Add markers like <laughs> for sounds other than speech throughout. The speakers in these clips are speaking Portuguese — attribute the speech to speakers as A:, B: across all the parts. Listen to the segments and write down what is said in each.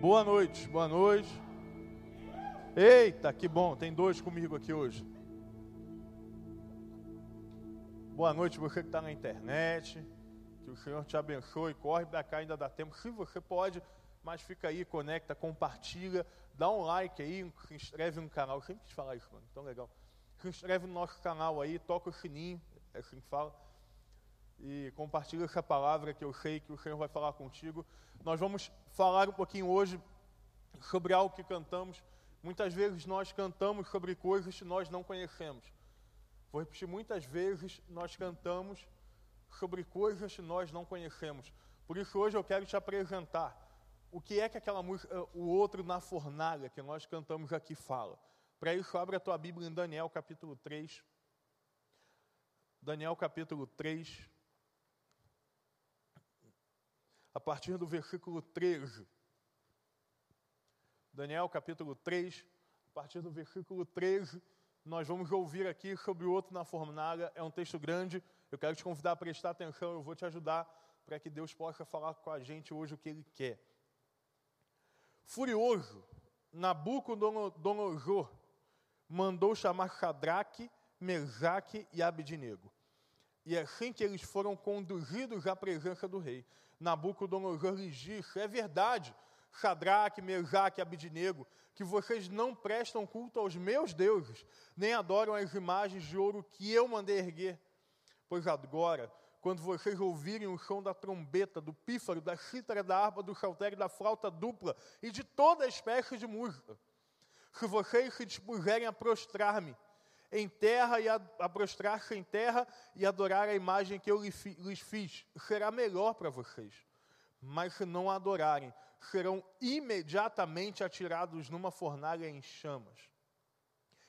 A: Boa noite, boa noite. Eita, que bom, tem dois comigo aqui hoje. Boa noite, você que está na internet. Que o Senhor te abençoe. Corre para cá, ainda dá tempo. Se você pode, mas fica aí, conecta, compartilha, dá um like aí, se inscreve no canal. Eu sempre quis falar isso, mano, tão legal. Se inscreve no nosso canal aí, toca o sininho, é assim que fala. E compartilha essa palavra que eu sei que o Senhor vai falar contigo. Nós vamos falar um pouquinho hoje sobre algo que cantamos. Muitas vezes nós cantamos sobre coisas que nós não conhecemos. Vou repetir, muitas vezes nós cantamos sobre coisas que nós não conhecemos. Por isso hoje eu quero te apresentar o que é que aquela música, o outro na fornalha que nós cantamos aqui fala. Para isso, abre a tua Bíblia em Daniel capítulo 3. Daniel capítulo 3. A partir do versículo 13. Daniel capítulo 3, a partir do versículo 13 nós vamos ouvir aqui sobre o outro na fornalha. É um texto grande. Eu quero te convidar a prestar atenção. Eu vou te ajudar para que Deus possa falar com a gente hoje o que Ele quer. Furioso, Nabucodonosor mandou chamar Sadraque, Mesaque e Abidnego. E assim que eles foram conduzidos à presença do rei, Nabucodonosor lhes É verdade, Sadraque, Mesaque e Abidnego, que vocês não prestam culto aos meus deuses, nem adoram as imagens de ouro que eu mandei erguer. Pois agora, quando vocês ouvirem o som da trombeta, do pífaro, da cítara, da harpa, do saltério, da flauta dupla e de toda espécie de música, se vocês se dispuserem a prostrar-me em terra e a, prostrar-se em terra e adorar a imagem que eu lhes fiz, será melhor para vocês. Mas se não adorarem, serão imediatamente atirados numa fornalha em chamas.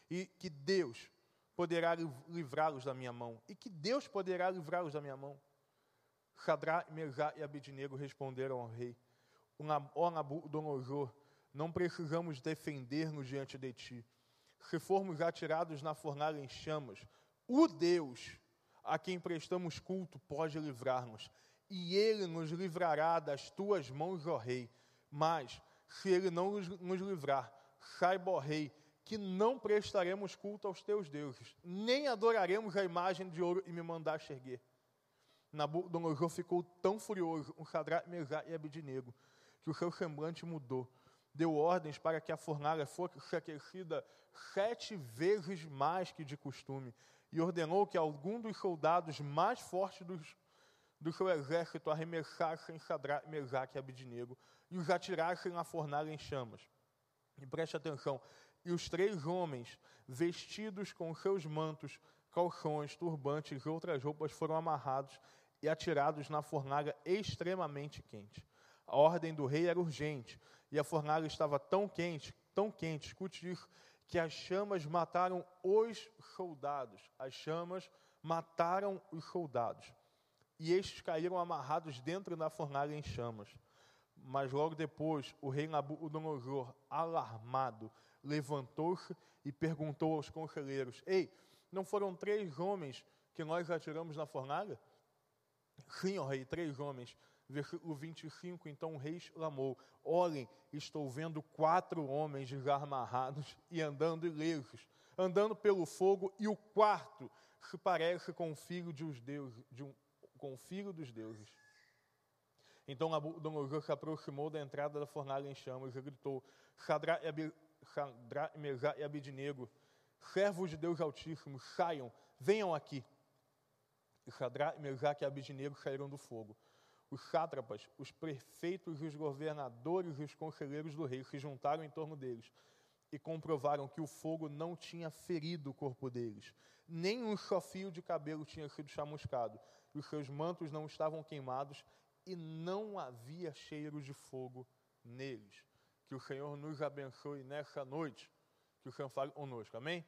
A: E que Deus poderá livrá-los da minha mão. E que Deus poderá livrá-los da minha mão. Sadrá, Mesá e Abednego responderam ao rei: Ó Nabucodonosor, não precisamos defender-nos diante de ti. Se formos atirados na fornalha em chamas, o Deus a quem prestamos culto pode livrar-nos, e ele nos livrará das tuas mãos, ó rei. Mas, se ele não nos livrar, saiba, ó rei, que não prestaremos culto aos teus deuses, nem adoraremos a imagem de ouro e me mandaste erguer. Nabucodonosor ficou tão furioso, um Sadrá, Mesá e Abidnego, que o seu semblante mudou. Deu ordens para que a fornalha fosse aquecida sete vezes mais que de costume, e ordenou que algum dos soldados mais fortes dos do seu exército arremessassem Sadraque, Mesaque e Abidnego e os atirassem na fornalha em chamas. E preste atenção, e os três homens, vestidos com seus mantos, calções, turbantes e outras roupas, foram amarrados e atirados na fornalha extremamente quente. A ordem do rei era urgente, e a fornalha estava tão quente, tão quente, escute isso, que as chamas mataram os soldados. As chamas mataram os soldados e estes caíram amarrados dentro da fornalha em chamas. Mas logo depois, o rei Nabucodonosor, alarmado, levantou-se e perguntou aos conselheiros: Ei, não foram três homens que nós atiramos na fornalha? Sim, ó rei, três homens. Versículo 25, então o rei exclamou: Olhem, estou vendo quatro homens desamarrados e andando ilesos, andando pelo fogo, e o quarto se parece com o filho de, os deuses, de um, com o filho dos deuses. Então Nabucodonosor se aproximou da entrada da fornalha em chamas e gritou: Sadrá e Mesá e Abidnego, servos de Deus Altíssimo, saiam, venham aqui. E Mesá e Abidnego saíram do fogo. Os sátrapas, os prefeitos, os governadores e os conselheiros do rei se juntaram em torno deles e comprovaram que o fogo não tinha ferido o corpo deles, nem um fio de cabelo tinha sido chamuscado, os seus mantos não estavam queimados e não havia cheiro de fogo neles. Que o Senhor nos abençoe nessa noite, que o Senhor fale conosco, amém?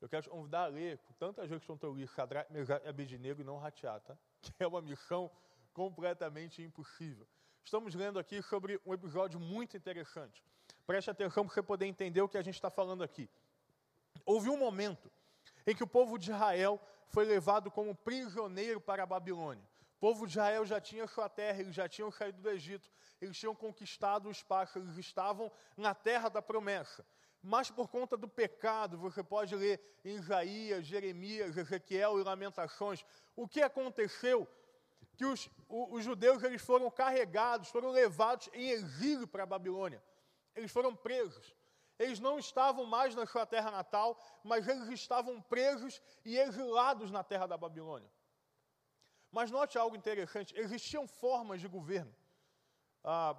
A: Eu quero te convidar a ler, com tantas vezes que estão livro, Sadraque, Mesaque e Abednego e não ratear, tá? <laughs> Que é uma missão completamente impossível. Estamos lendo aqui sobre um episódio muito interessante. Preste atenção para você poder entender o que a gente está falando aqui. Houve um momento em que o povo de Israel foi levado como prisioneiro para a Babilônia. povo de Israel já tinha sua terra, eles já tinham saído do Egito, eles tinham conquistado o espaço, eles estavam na terra da promessa. Mas por conta do pecado, você pode ler em Isaías, Jeremias, Ezequiel e Lamentações, o que aconteceu? Que os, os, judeus eles foram carregados, foram levados em exílio para a Babilônia. Eles foram presos. Eles não estavam mais na sua terra natal, mas eles estavam presos e exilados na terra da Babilônia. Mas note algo interessante: existiam formas de governo. Ah,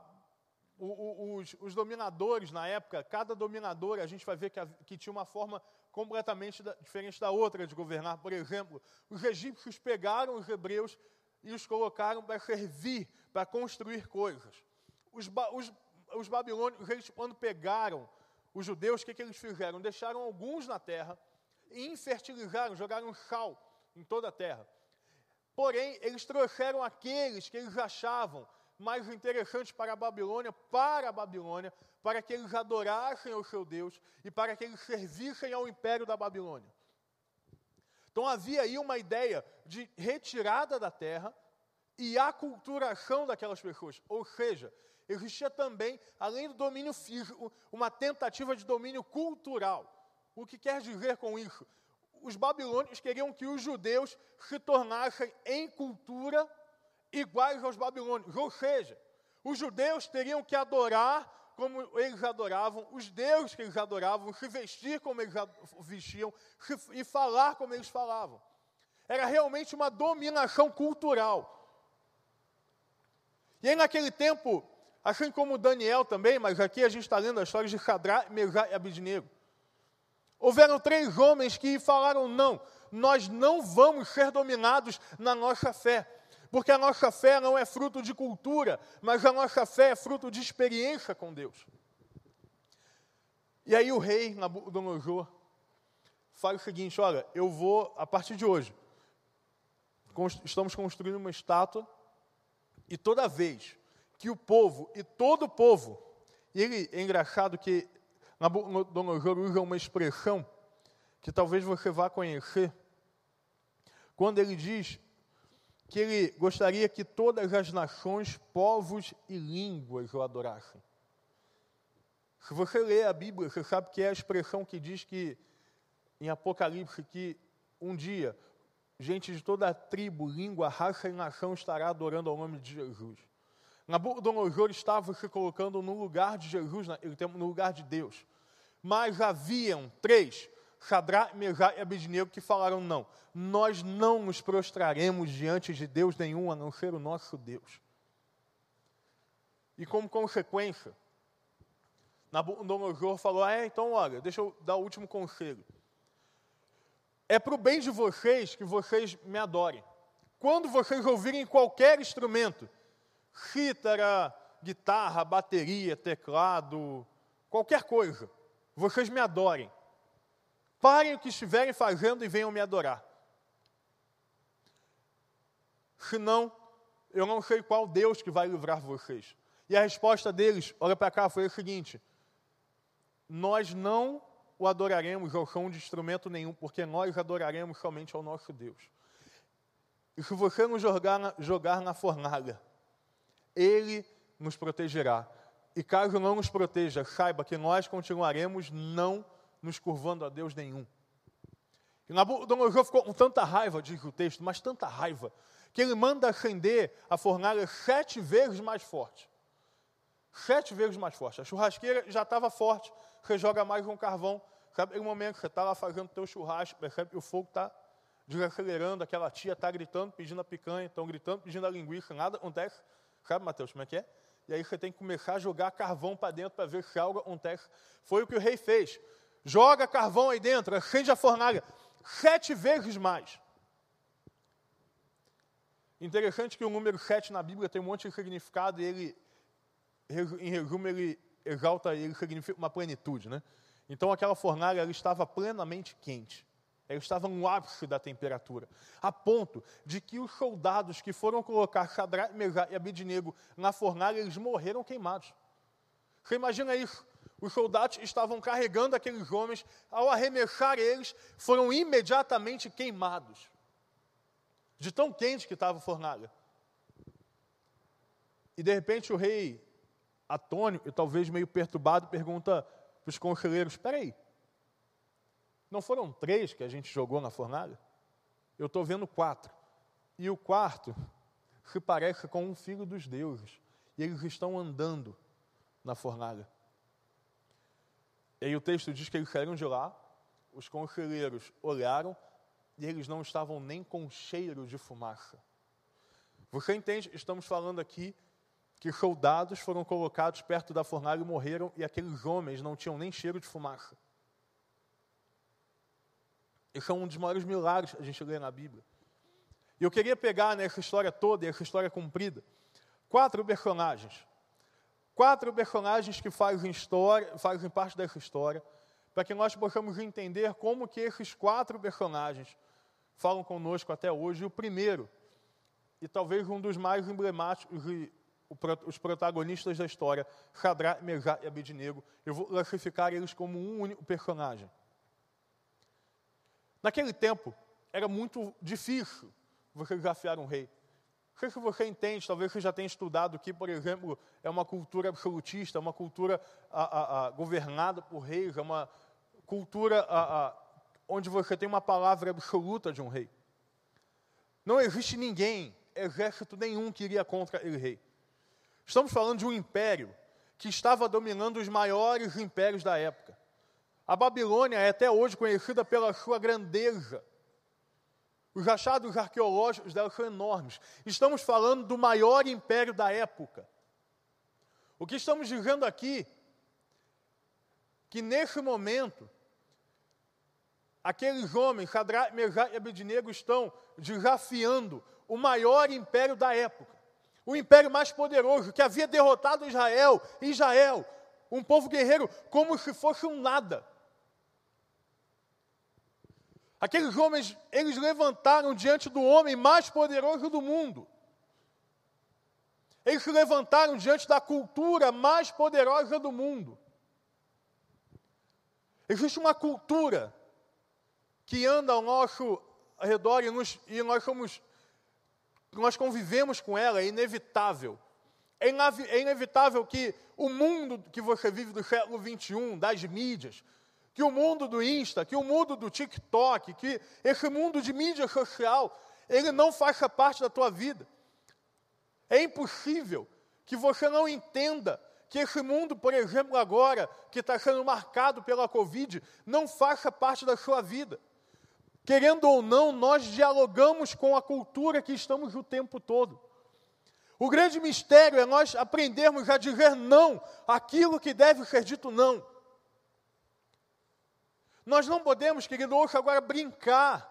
A: os, os, dominadores na época, cada dominador, a gente vai ver que, que tinha uma forma completamente diferente da outra de governar. Por exemplo, os egípcios pegaram os hebreus e os colocaram para servir, para construir coisas. Os, os, os babilônios, eles, quando pegaram os judeus, o que, que eles fizeram? Deixaram alguns na terra e infertilizaram, jogaram sal em toda a terra. Porém, eles trouxeram aqueles que eles achavam mais interessantes para a Babilônia, para a Babilônia, para que eles adorassem ao seu Deus e para que eles servissem ao império da Babilônia. Então havia aí uma ideia de retirada da terra e aculturação daquelas pessoas. Ou seja, existia também, além do domínio físico, uma tentativa de domínio cultural. O que quer dizer com isso? Os babilônios queriam que os judeus se tornassem em cultura iguais aos babilônios. Ou seja, os judeus teriam que adorar como eles adoravam, os deuses que eles adoravam, se vestir como eles vestiam e falar como eles falavam. Era realmente uma dominação cultural. E aí, naquele tempo, assim como Daniel também, mas aqui a gente está lendo a história de Sadrá, Mesá e Abidnego. Houveram três homens que falaram: não, nós não vamos ser dominados na nossa fé. Porque a nossa fé não é fruto de cultura, mas a nossa fé é fruto de experiência com Deus. E aí o rei Nabucodonosor fala o seguinte: olha, eu vou, a partir de hoje, estamos construindo uma estátua, e toda vez que o povo, e todo o povo, e ele é engraçado que Nabucodonosor usa uma expressão que talvez você vá conhecer, quando ele diz que ele gostaria que todas as nações, povos e línguas o adorassem. Se você lê a Bíblia, você sabe que é a expressão que diz que, em Apocalipse, que um dia, gente de toda a tribo, língua, raça e nação estará adorando ao nome de Jesus. Nabucodonosor estava se colocando no lugar de Jesus, no lugar de Deus. Mas haviam três Sadrá, Mesá e Abednego que falaram não. Nós não nos prostraremos diante de Deus nenhum a não ser o nosso Deus. E como consequência, Nabucodonosor falou: ah, é, então olha, deixa eu dar o último conselho. É para o bem de vocês que vocês me adorem. Quando vocês ouvirem qualquer instrumento, cítara, guitarra, bateria, teclado, qualquer coisa, vocês me adorem. Parem o que estiverem fazendo e venham me adorar. Senão, eu não sei qual Deus que vai livrar vocês. E a resposta deles, olha para cá, foi a seguinte: Nós não o adoraremos ao som de instrumento nenhum, porque nós adoraremos somente ao nosso Deus. E se você nos jogar na, jogar na fornalha, Ele nos protegerá. E caso não nos proteja, saiba que nós continuaremos não nos curvando a Deus nenhum. E Nabucodonosor ficou com tanta raiva, diz o texto, mas tanta raiva, que ele manda acender a fornalha sete vezes mais forte. Sete vezes mais forte. A churrasqueira já estava forte, você joga mais um carvão. Sabe, no momento que você está lá fazendo o teu churrasco, percebe que o fogo está desacelerando, aquela tia está gritando, pedindo a picanha, estão gritando, pedindo a linguiça, nada acontece. Sabe, Mateus, como é que é? E aí você tem que começar a jogar carvão para dentro para ver se algo acontece. Foi o que o rei fez joga carvão aí dentro, acende a fornalha, sete vezes mais. Interessante que o número sete na Bíblia tem um monte de significado e ele, em resumo, ele exalta, ele significa uma plenitude, né? Então aquela fornalha ela estava plenamente quente. Ela estava no ápice da temperatura, a ponto de que os soldados que foram colocar Shadrach, e Abednego na fornalha, eles morreram queimados. Você imagina isso? Os soldados estavam carregando aqueles homens, ao arremessar eles, foram imediatamente queimados. De tão quente que estava a fornalha. E de repente o rei, atônito e talvez meio perturbado, pergunta para os conselheiros: Espera aí, não foram três que a gente jogou na fornalha? Eu estou vendo quatro. E o quarto se parece com um filho dos deuses. E eles estão andando na fornalha. E aí o texto diz que eles saíram de lá, os conselheiros olharam e eles não estavam nem com cheiro de fumaça. Você entende? Estamos falando aqui que soldados foram colocados perto da fornalha e morreram, e aqueles homens não tinham nem cheiro de fumaça. Esse é um dos maiores milagres que a gente lê na Bíblia. E eu queria pegar nessa história toda, e essa história comprida, quatro personagens. Quatro personagens que fazem, história, fazem parte dessa história, para que nós possamos entender como que esses quatro personagens falam conosco até hoje. E o primeiro, e talvez um dos mais emblemáticos e os protagonistas da história, Sadra, Mesá e Abednego, eu vou classificar eles como um único personagem. Naquele tempo, era muito difícil você desafiar um rei. Sei se você entende, talvez você já tenha estudado que, por exemplo, é uma cultura absolutista, uma cultura a, a, a, governada por reis, é uma cultura onde você tem uma palavra absoluta de um rei. Não existe ninguém, exército nenhum que iria contra aquele rei. Estamos falando de um império que estava dominando os maiores impérios da época. A Babilônia é até hoje conhecida pela sua grandeza. Os achados arqueológicos dela são enormes. Estamos falando do maior império da época. O que estamos dizendo aqui, que nesse momento, aqueles homens, Sadraque, Mesach e Abednego, estão desafiando o maior império da época. O império mais poderoso, que havia derrotado Israel, Israel, um povo guerreiro, como se fosse um nada. Aqueles homens, eles levantaram diante do homem mais poderoso do mundo. Eles se levantaram diante da cultura mais poderosa do mundo. Existe uma cultura que anda ao nosso redor e, nos, e nós somos, nós convivemos com ela, é inevitável. É, é inevitável que o mundo que você vive do século XXI, das mídias, que o mundo do Insta, que o mundo do TikTok, que esse mundo de mídia social, ele não faça parte da tua vida. É impossível que você não entenda que esse mundo, por exemplo, agora, que está sendo marcado pela Covid, não faça parte da sua vida. Querendo ou não, nós dialogamos com a cultura que estamos o tempo todo. O grande mistério é nós aprendermos a dizer não aquilo que deve ser dito não. Nós não podemos, querido, hoje agora brincar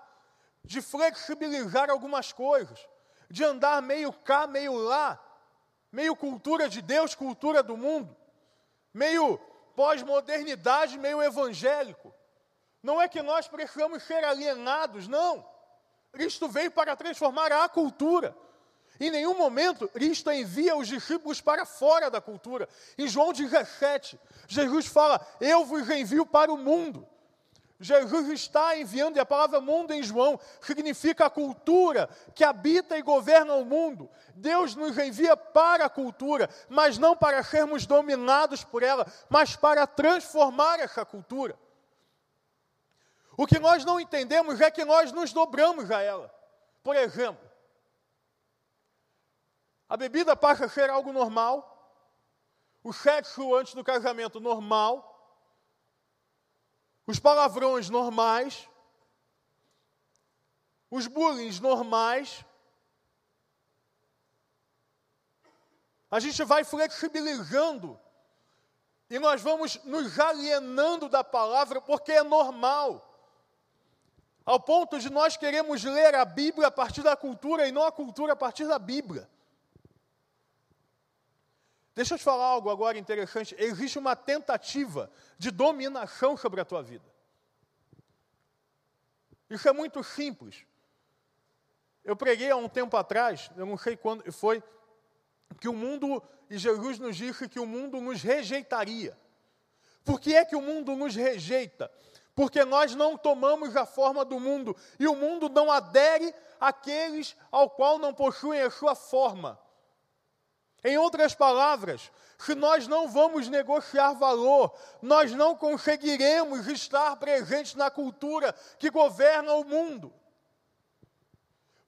A: de flexibilizar algumas coisas, de andar meio cá, meio lá, meio cultura de Deus, cultura do mundo, meio pós-modernidade, meio evangélico. Não é que nós precisamos ser alienados, não. Cristo veio para transformar a cultura. Em nenhum momento Cristo envia os discípulos para fora da cultura. Em João 17, Jesus fala: Eu vos envio para o mundo. Jesus está enviando, e a palavra mundo em João significa a cultura que habita e governa o mundo. Deus nos envia para a cultura, mas não para sermos dominados por ela, mas para transformar essa cultura. O que nós não entendemos é que nós nos dobramos a ela. Por exemplo, a bebida passa a ser algo normal, o sexo antes do casamento normal, os palavrões normais, os bullying normais. A gente vai flexibilizando e nós vamos nos alienando da palavra porque é normal. Ao ponto de nós queremos ler a Bíblia a partir da cultura e não a cultura a partir da Bíblia. Deixa eu te falar algo agora interessante. Existe uma tentativa de dominação sobre a tua vida. Isso é muito simples. Eu preguei há um tempo atrás, eu não sei quando foi, que o mundo, e Jesus nos disse que o mundo nos rejeitaria. Por que é que o mundo nos rejeita? Porque nós não tomamos a forma do mundo, e o mundo não adere àqueles ao qual não possuem a sua forma. Em outras palavras, se nós não vamos negociar valor, nós não conseguiremos estar presentes na cultura que governa o mundo.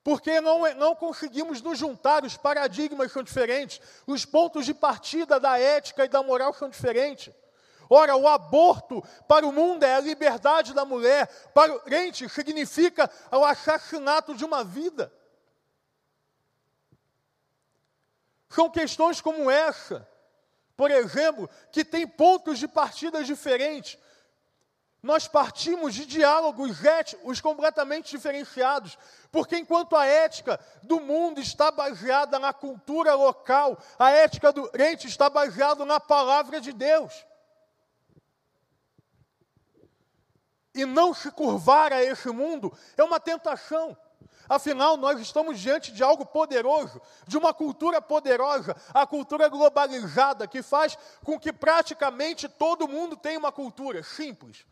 A: Porque não, é, não conseguimos nos juntar, os paradigmas são diferentes, os pontos de partida da ética e da moral são diferentes. Ora, o aborto para o mundo é a liberdade da mulher, para o crente significa o assassinato de uma vida. São questões como essa, por exemplo, que tem pontos de partida diferentes. Nós partimos de diálogos éticos completamente diferenciados, porque enquanto a ética do mundo está baseada na cultura local, a ética do crente está baseada na palavra de Deus. E não se curvar a esse mundo é uma tentação. Afinal, nós estamos diante de algo poderoso, de uma cultura poderosa, a cultura globalizada, que faz com que praticamente todo mundo tenha uma cultura simples.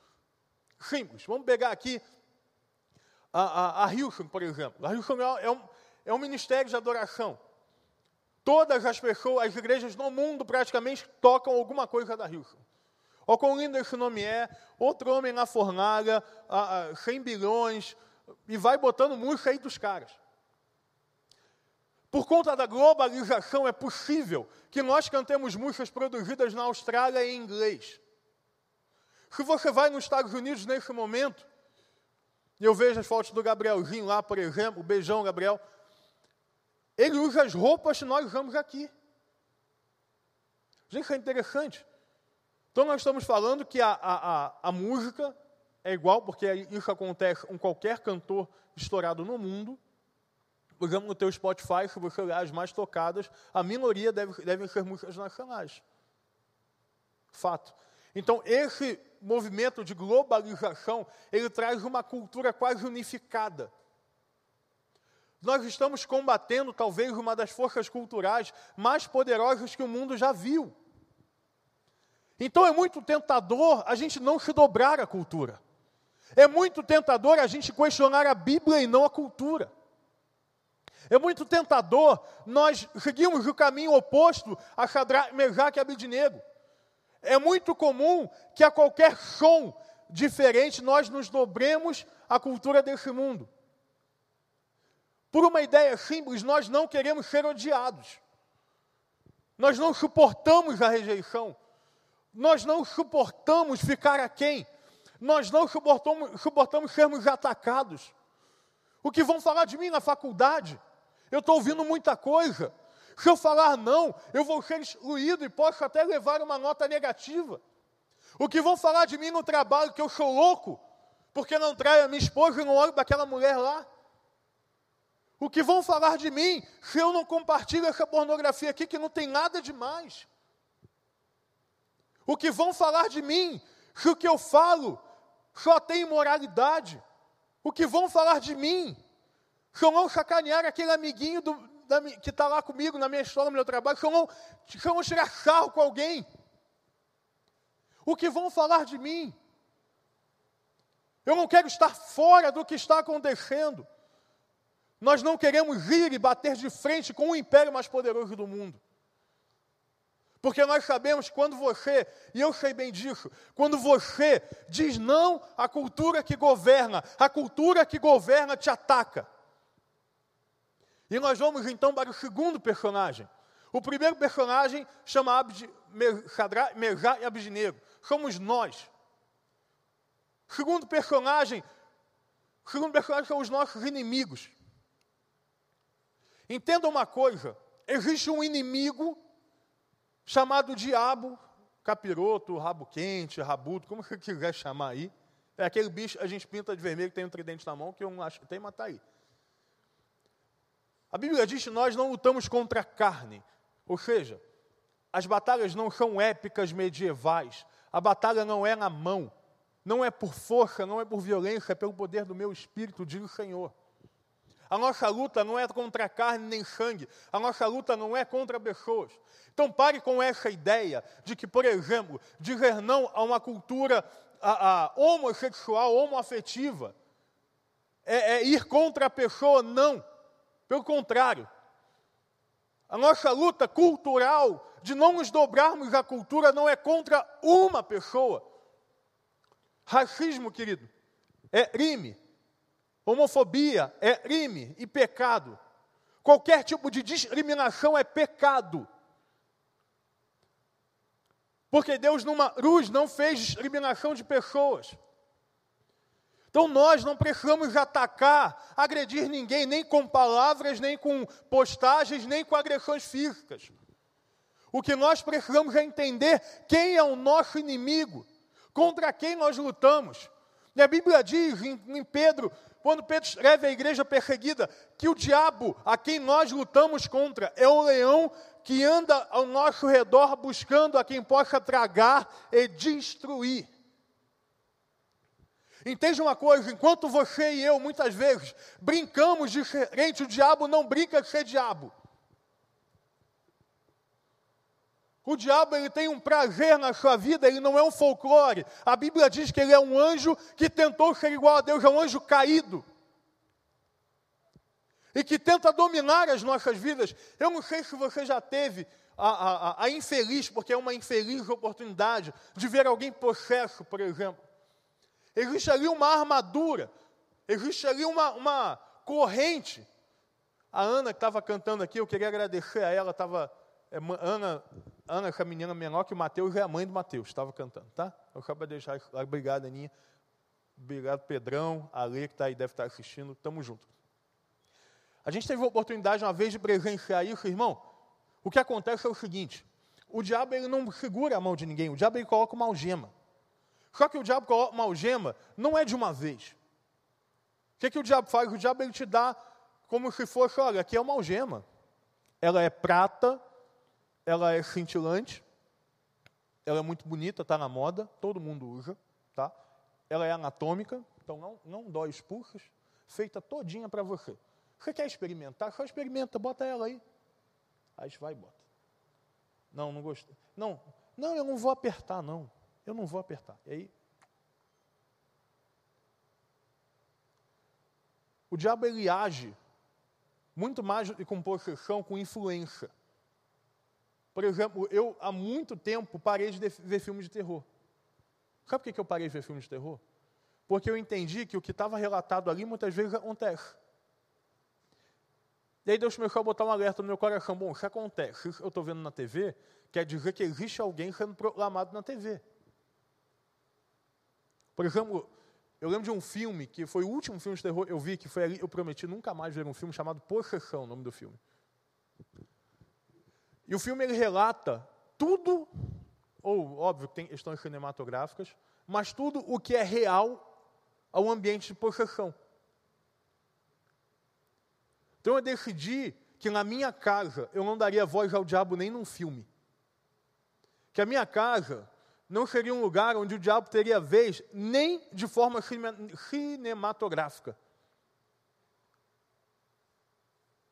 A: Simples. Vamos pegar aqui a, a, a Houston, por exemplo. A Houston é, é, um, é um ministério de adoração. Todas as pessoas, as igrejas no mundo praticamente tocam alguma coisa da Houston. Olha quão lindo esse nome é. Outro homem na fornalha, a, a 100 bilhões, e vai botando música aí dos caras. Por conta da globalização, é possível que nós cantemos músicas produzidas na Austrália em inglês. Se você vai nos Estados Unidos nesse momento, e eu vejo as fotos do Gabrielzinho lá, por exemplo, beijão, Gabriel, ele usa as roupas que nós usamos aqui. Gente, isso é interessante. Então, nós estamos falando que a, a, a, a música é igual, porque isso acontece com qualquer cantor estourado no mundo. Por exemplo, no teu Spotify, se você olhar as mais tocadas, a minoria deve, devem ser músicas nacionais. Fato. Então, esse movimento de globalização, ele traz uma cultura quase unificada. Nós estamos combatendo talvez uma das forças culturais mais poderosas que o mundo já viu. Então é muito tentador a gente não se dobrar à cultura. É muito tentador a gente questionar a Bíblia e não a cultura. É muito tentador nós seguirmos o caminho oposto a Shadrach, Mesaque e Abidnego. É muito comum que a qualquer som diferente nós nos dobremos à cultura desse mundo. Por uma ideia simples, nós não queremos ser odiados. Nós não suportamos a rejeição. Nós não suportamos ficar aquém. Nós não suportamos, suportamos sermos atacados. O que vão falar de mim na faculdade? Eu estou ouvindo muita coisa. Se eu falar não, eu vou ser excluído e posso até levar uma nota negativa. O que vão falar de mim no trabalho que eu sou louco, porque não traio a minha esposa e não olho para aquela mulher lá. O que vão falar de mim se eu não compartilho essa pornografia aqui que não tem nada demais? O que vão falar de mim se o que eu falo só tem imoralidade. O que vão falar de mim? Eu não sacanear aquele amiguinho do, da, que está lá comigo na minha escola, no meu trabalho, não, se eu não tirar sarro com alguém. O que vão falar de mim? Eu não quero estar fora do que está acontecendo. Nós não queremos ir e bater de frente com o império mais poderoso do mundo. Porque nós sabemos quando você, e eu sei bem disso, quando você diz não à cultura que governa, a cultura que governa te ataca. E nós vamos então para o segundo personagem. O primeiro personagem chama Abdi, Mejá e Abdinego. Somos nós. Segundo personagem, segundo personagem são os nossos inimigos. Entenda uma coisa: existe um inimigo chamado diabo, capiroto, rabo quente, rabudo, como você quiser chamar aí. É aquele bicho, a gente pinta de vermelho, tem um tridente na mão, que eu não acho que tem, mas está aí. A Bíblia diz que nós não lutamos contra a carne, ou seja, as batalhas não são épicas medievais, a batalha não é na mão, não é por força, não é por violência, é pelo poder do meu espírito, diz o Senhor. A nossa luta não é contra carne nem sangue, a nossa luta não é contra pessoas. Então pare com essa ideia de que, por exemplo, dizer não a uma cultura a, a, homossexual, homoafetiva, é, é ir contra a pessoa, não. Pelo contrário. A nossa luta cultural de não nos dobrarmos à cultura não é contra uma pessoa. Racismo, querido, é crime. Homofobia é crime e pecado. Qualquer tipo de discriminação é pecado. Porque Deus numa cruz não fez discriminação de pessoas. Então nós não precisamos atacar, agredir ninguém, nem com palavras, nem com postagens, nem com agressões físicas. O que nós precisamos é entender quem é o nosso inimigo, contra quem nós lutamos. E a Bíblia diz em, em Pedro, quando Pedro escreve à igreja perseguida, que o diabo a quem nós lutamos contra é o leão que anda ao nosso redor buscando a quem possa tragar e destruir. Entende uma coisa, enquanto você e eu muitas vezes brincamos de o diabo não brinca de ser diabo. O diabo ele tem um prazer na sua vida, ele não é um folclore. A Bíblia diz que ele é um anjo que tentou ser igual a Deus, é um anjo caído. E que tenta dominar as nossas vidas. Eu não sei se você já teve a, a, a infeliz, porque é uma infeliz oportunidade, de ver alguém possesso, por exemplo. Existe ali uma armadura, existe ali uma, uma corrente. A Ana que estava cantando aqui, eu queria agradecer a ela, estava. É, Ana, Ana, essa menina menor que o Mateus, é a mãe do Mateus, estava cantando, tá? Eu acabo de deixar Obrigado, Aninha. Obrigado, Pedrão, a Lê, que está aí, deve estar assistindo. Tamo junto. A gente teve a oportunidade uma vez de presenciar isso, irmão. O que acontece é o seguinte: o diabo ele não segura a mão de ninguém, o diabo ele coloca uma algema. Só que o diabo coloca uma algema, não é de uma vez. O que, que o diabo faz? O diabo ele te dá como se fosse, olha, aqui é uma algema. Ela é prata, ela é cintilante, ela é muito bonita, está na moda, todo mundo usa, tá? Ela é anatômica, então não, não dói os feita todinha para você. Você quer experimentar? Só experimenta, bota ela aí. Aí vai e bota. Não, não gostei. Não, não, eu não vou apertar, não. Eu não vou apertar. E aí. O diabo ele age muito mais com possessão, com influência. Por exemplo, eu há muito tempo parei de ver filmes de terror. Sabe por que eu parei de ver filmes de terror? Porque eu entendi que o que estava relatado ali muitas vezes acontece. E aí Deus começou a botar um alerta no meu coração. Bom, isso acontece. Isso eu estou vendo na TV, quer dizer que existe alguém sendo proclamado na TV. Por exemplo, eu lembro de um filme que foi o último filme de terror que eu vi, que foi ali, eu prometi nunca mais ver um filme chamado Possessão, o nome do filme. E o filme ele relata tudo, ou óbvio que tem questões cinematográficas, mas tudo o que é real ao ambiente de possessão. Então eu decidi que na minha casa eu não daria voz ao diabo nem num filme. Que a minha casa não seria um lugar onde o diabo teria vez nem de forma cinematográfica.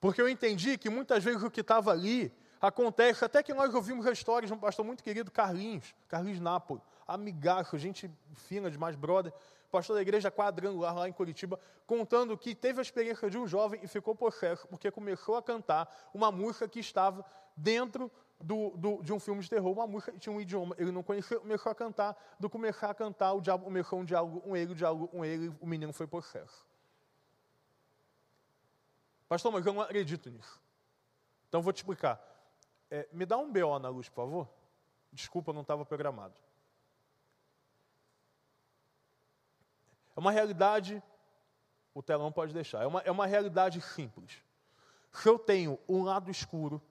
A: Porque eu entendi que muitas vezes o que estava ali acontece, até que nós ouvimos a história de um pastor muito querido, Carlinhos, Carlinhos Nápoles, amigaço, gente fina demais, brother, pastor da igreja quadrangular lá em Curitiba, contando que teve a experiência de um jovem e ficou possesso, porque começou a cantar uma música que estava dentro do, do, de um filme de terror, uma música que tinha um idioma, ele não conhecia, começou a cantar, do começar a cantar, o diabo começou um diálogo, um ele, um diálogo, um ele, o menino foi possesso. Pastor, mas eu não acredito nisso. Então vou te explicar. É, me dá um BO na luz, por favor. Desculpa, não estava programado. É uma realidade, o telão pode deixar, é uma, é uma realidade simples. Se eu tenho um lado escuro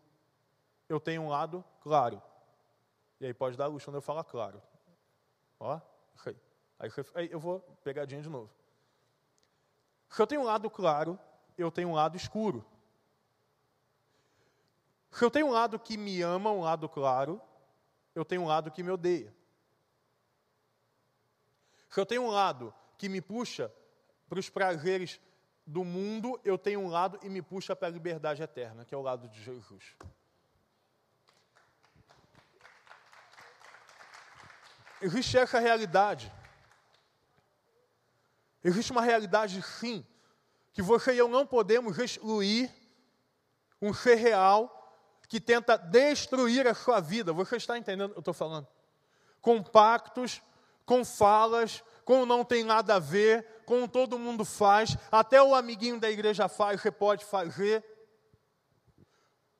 A: eu tenho um lado claro. E aí pode dar luz quando eu falar claro. Ó, isso aí. Aí, aí eu vou pegadinha de novo. Se eu tenho um lado claro, eu tenho um lado escuro. Eu tenho um lado que me ama, um lado claro, eu tenho um lado que me odeia. Se eu tenho um lado que me puxa para os prazeres do mundo, eu tenho um lado e me puxa para a liberdade eterna, que é o lado de Jesus. Existe essa realidade. Existe uma realidade, sim, que você e eu não podemos excluir um ser real que tenta destruir a sua vida. Você está entendendo o que eu estou falando? Com pactos, com falas, com não tem nada a ver, com todo mundo faz, até o amiguinho da igreja faz, você pode fazer.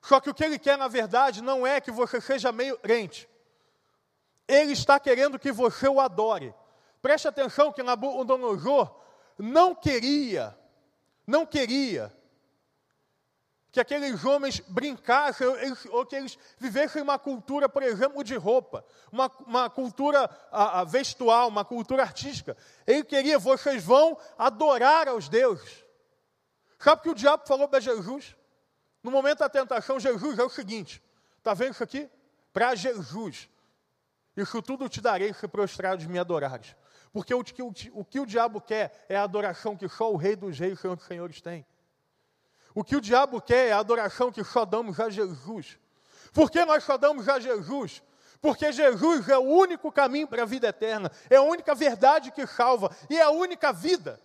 A: Só que o que ele quer, na verdade, não é que você seja meio crente. Ele está querendo que você o adore. Preste atenção que Nabucodonosor não queria, não queria que aqueles homens brincassem, ou que eles vivessem uma cultura, por exemplo, de roupa, uma, uma cultura a, a vestual, uma cultura artística. Ele queria, vocês vão adorar aos deuses. Sabe o que o diabo falou para Jesus? No momento da tentação, Jesus é o seguinte: está vendo isso aqui? Para Jesus, isso tudo te darei se prostrados me adorares. Porque o, o, o que o diabo quer é a adoração que só o Rei dos Reis e dos Senhores tem. O que o diabo quer é a adoração que só damos a Jesus. Por que nós só damos a Jesus? Porque Jesus é o único caminho para a vida eterna, é a única verdade que salva e é a única vida.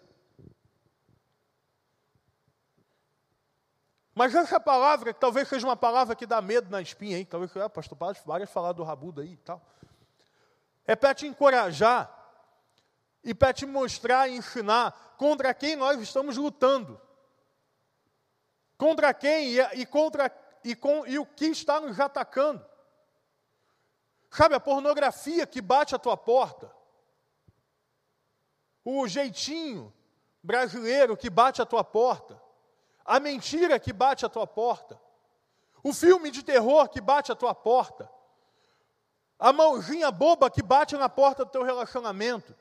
A: Mas essa palavra, que talvez seja uma palavra que dá medo na espinha, aí, talvez, ah, pastor Paulo, várias falar do rabudo aí e tal. É para te encorajar e para te mostrar e ensinar contra quem nós estamos lutando. Contra quem e, contra, e, com, e o que está nos atacando. Sabe, a pornografia que bate a tua porta, o jeitinho brasileiro que bate a tua porta, a mentira que bate a tua porta, o filme de terror que bate a tua porta, a mãozinha boba que bate na porta do teu relacionamento,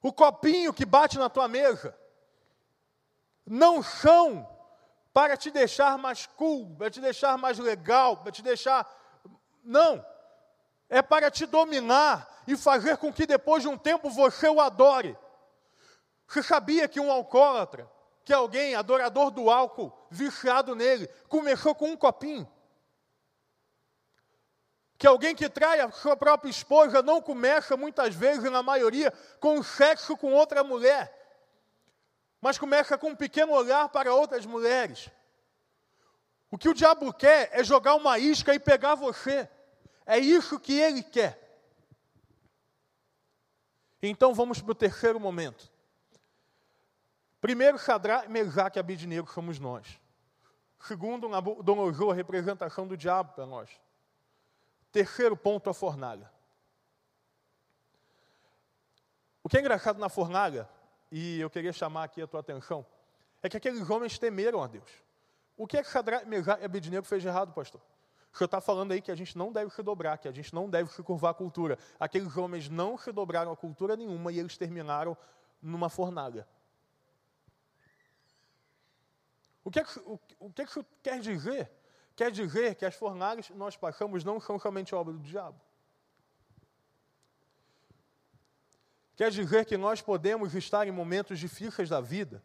A: o copinho que bate na tua mesa, não são para te deixar mais cool, para te deixar mais legal, para te deixar. Não. É para te dominar e fazer com que depois de um tempo você o adore. Você sabia que um alcoólatra, que alguém adorador do álcool, viciado nele, começou com um copinho? Que alguém que trai a sua própria esposa não começa, muitas vezes, na maioria, com sexo com outra mulher, mas começa com um pequeno olhar para outras mulheres. O que o diabo quer é jogar uma isca e pegar você. É isso que ele quer. Então vamos para o terceiro momento. Primeiro, Sadrá, Mesaque e Abidnego somos nós. Segundo, Nabucodonosor, a representação do diabo para nós. Terceiro ponto, a fornalha. O que é engraçado na fornalha, e eu queria chamar aqui a tua atenção, é que aqueles homens temeram a Deus. O que é que Sadraque, Mesaque e Abednego fez de errado, pastor? O senhor está falando aí que a gente não deve se dobrar, que a gente não deve se curvar a cultura. Aqueles homens não se dobraram a cultura nenhuma e eles terminaram numa fornalha. O que, é que, o, o que, é que isso quer dizer? Quer dizer que as fornalhas que nós passamos não são somente obra do diabo. Quer dizer que nós podemos estar em momentos difíceis da vida,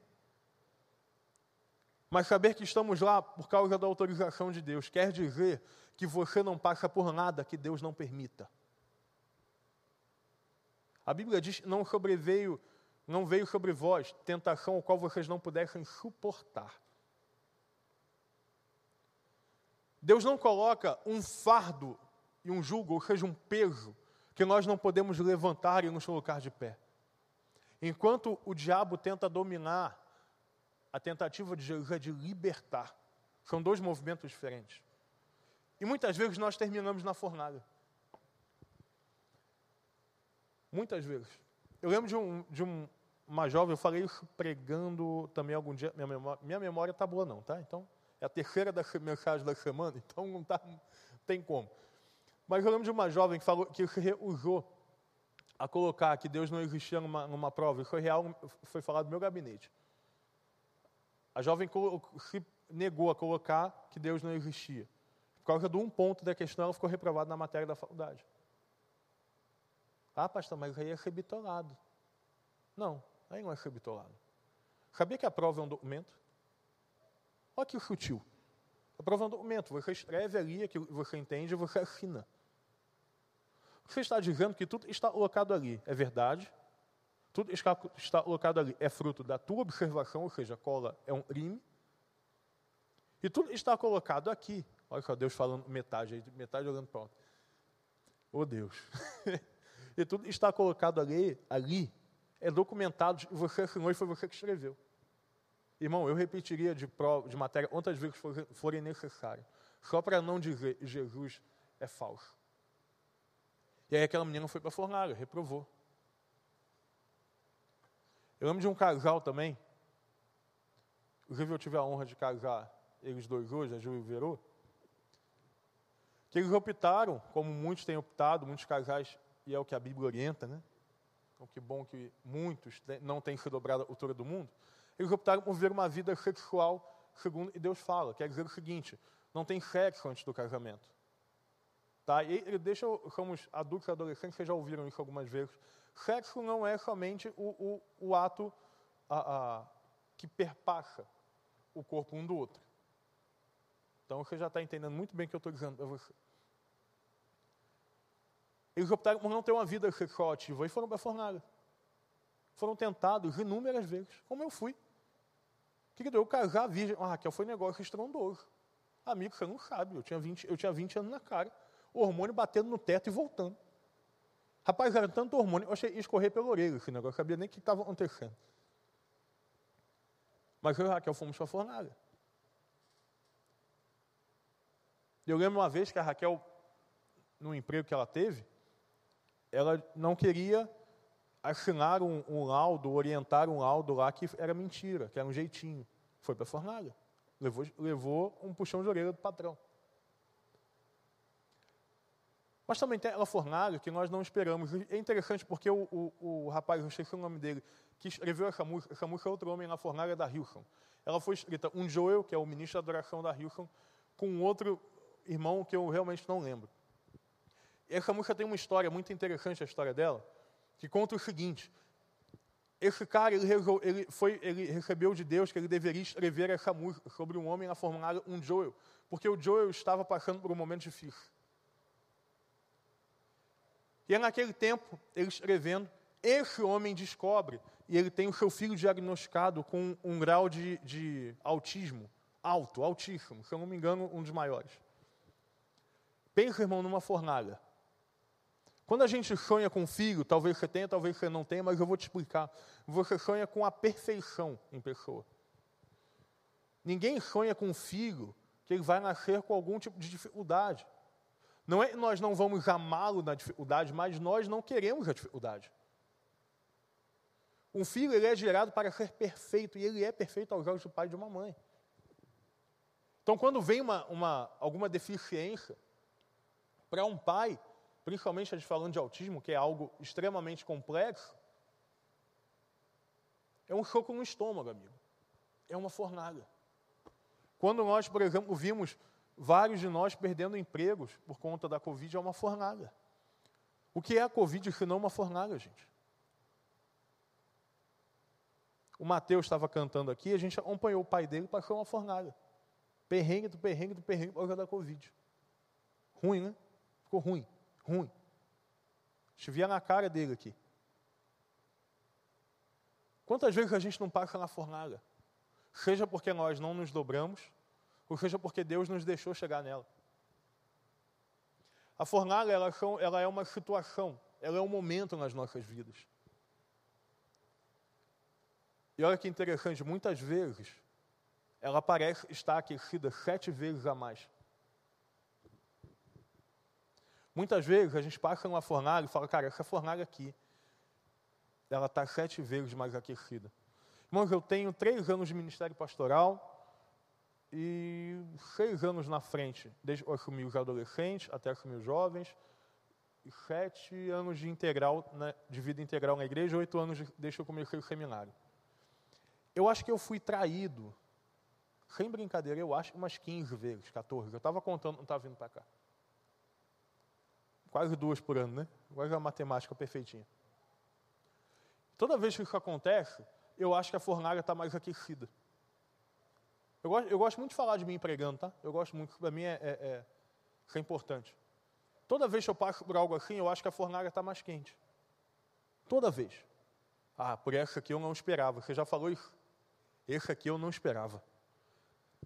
A: mas saber que estamos lá por causa da autorização de Deus quer dizer que você não passa por nada que Deus não permita. A Bíblia diz: não sobreveio, não veio sobre vós tentação ao qual vocês não pudessem suportar. Deus não coloca um fardo e um jugo, ou seja, um peso, que nós não podemos levantar e nos colocar de pé. Enquanto o diabo tenta dominar, a tentativa de Jesus é de libertar. São dois movimentos diferentes. E muitas vezes nós terminamos na fornalha. Muitas vezes. Eu lembro de, um, de um, uma jovem, eu falei isso pregando também algum dia. Minha memória, minha memória tá boa, não, tá? Então, é a terceira das mensagens da semana, <laughs> então não, tá, não tem como. Mas eu lembro de uma jovem que, falou, que se reusou a colocar que Deus não existia numa, numa prova. Isso foi real, foi falado no meu gabinete. A jovem se negou a colocar que Deus não existia. Por causa de um ponto da questão, ela ficou reprovada na matéria da faculdade. Ah, pastor, mas aí é rebitolado. Não, aí não é rebitolado. Sabia que a prova é um documento? Olha que sutil. A prova é um documento. Você escreve ali que você entende e você assina. Você está dizendo que tudo está colocado ali. É verdade? Tudo está, colocado ali. É fruto da tua observação, ou seja, cola é um crime. E tudo está colocado aqui Olha só, Deus falando metade aí, metade olhando para outra. Oh Deus. <laughs> e tudo está colocado ali, ali, é documentado, você assinou e foi você que escreveu. Irmão, eu repetiria de, prova, de matéria quantas vezes forem necessárias, só para não dizer Jesus é falso. E aí aquela menina foi para a fornalha, reprovou. Eu lembro de um casal também, inclusive eu tive a honra de casar eles dois hoje, a Ju e o Verô, que eles optaram, como muitos têm optado, muitos casais, e é o que a Bíblia orienta, né? Então, que bom que muitos não têm se dobrado a altura do mundo. Eles optaram por viver uma vida sexual segundo, e Deus fala, quer dizer o seguinte, não tem sexo antes do casamento. Tá? E deixa, somos adultos e adolescentes, vocês já ouviram isso algumas vezes. Sexo não é somente o, o, o ato a, a, que perpassa o corpo um do outro. Então você já está entendendo muito bem o que eu estou dizendo para você. Eles optaram por não ter uma vida sexual ativa e foram para a fornalha. Foram tentados inúmeras vezes, como eu fui. O que, que deu? Eu casar virgem. Ah, Raquel, foi negócio estrondoso. Amigo, você não sabe, eu tinha 20, eu tinha 20 anos na cara. O hormônio batendo no teto e voltando. Rapaz, era tanto hormônio, eu achei escorrer pela orelha esse negócio, eu sabia nem o que estava acontecendo. Mas eu e Raquel fomos para a fornalha. Eu lembro uma vez que a Raquel, no emprego que ela teve, ela não queria assinar um, um laudo, orientar um laudo lá que era mentira, que era um jeitinho. Foi para a fornalha. Levou, levou um puxão de orelha do patrão. Mas também tem aquela fornalha que nós não esperamos. É interessante porque o, o, o rapaz, não sei se é o nome dele, que escreveu essa música, essa música é outro homem na fornalha da Hilson. Ela foi escrita, um Joel, que é o ministro da adoração da Hilson, com outro irmão que eu realmente não lembro. Essa música tem uma história muito interessante, a história dela, que conta o seguinte: esse cara ele, ele, foi, ele recebeu de Deus que ele deveria escrever essa música sobre um homem na fornalha, um Joel, porque o Joel estava passando por um momento difícil. E é naquele tempo, ele escrevendo, esse homem descobre, e ele tem o seu filho diagnosticado com um grau de, de autismo alto, altíssimo, se eu não me engano, um dos maiores. Pensa, irmão, numa fornalha. Quando a gente sonha com um filho, talvez você tenha, talvez você não tenha, mas eu vou te explicar. Você sonha com a perfeição em pessoa. Ninguém sonha com um filho que ele vai nascer com algum tipo de dificuldade. Não é nós não vamos amá-lo na dificuldade, mas nós não queremos a dificuldade. Um filho ele é gerado para ser perfeito, e ele é perfeito aos olhos do pai e de uma mãe. Então, quando vem uma, uma, alguma deficiência, para um pai, principalmente a gente falando de autismo, que é algo extremamente complexo, é um soco no estômago, amigo. É uma fornalha. Quando nós, por exemplo, vimos vários de nós perdendo empregos por conta da Covid, é uma fornalha. O que é a Covid se não uma fornalha, gente? O Mateus estava cantando aqui, a gente acompanhou o pai dele passou uma fornalha. Perrengue do perrengue do perrengue por causa da Covid. Ruim, né? Ficou ruim, ruim. Estivia na cara dele aqui. Quantas vezes a gente não passa na fornalha? Seja porque nós não nos dobramos, ou seja porque Deus nos deixou chegar nela. A fornalha ela, ela é uma situação, ela é um momento nas nossas vidas. E olha que interessante, muitas vezes ela parece estar aquecida sete vezes a mais. Muitas vezes a gente passa numa fornalha e fala, cara, essa fornalha aqui, ela está sete vezes mais aquecida. Irmãos, eu tenho três anos de ministério pastoral e seis anos na frente, desde eu assumi os adolescentes até assumir os jovens, sete anos de integral, né, de vida integral na igreja, oito anos de, desde que eu comecei o seminário. Eu acho que eu fui traído, sem brincadeira, eu acho umas 15 vezes, 14. Eu estava contando, não estava vindo para cá. Quase duas por ano, né? Quase a matemática perfeitinha. Toda vez que isso acontece, eu acho que a fornalha está mais aquecida. Eu gosto, eu gosto, muito de falar de mim pregando, tá? Eu gosto muito, para mim é, é, é, é importante. Toda vez que eu passo por algo assim, eu acho que a fornalha está mais quente. Toda vez. Ah, por essa aqui eu não esperava. Você já falou isso? Esse aqui eu não esperava.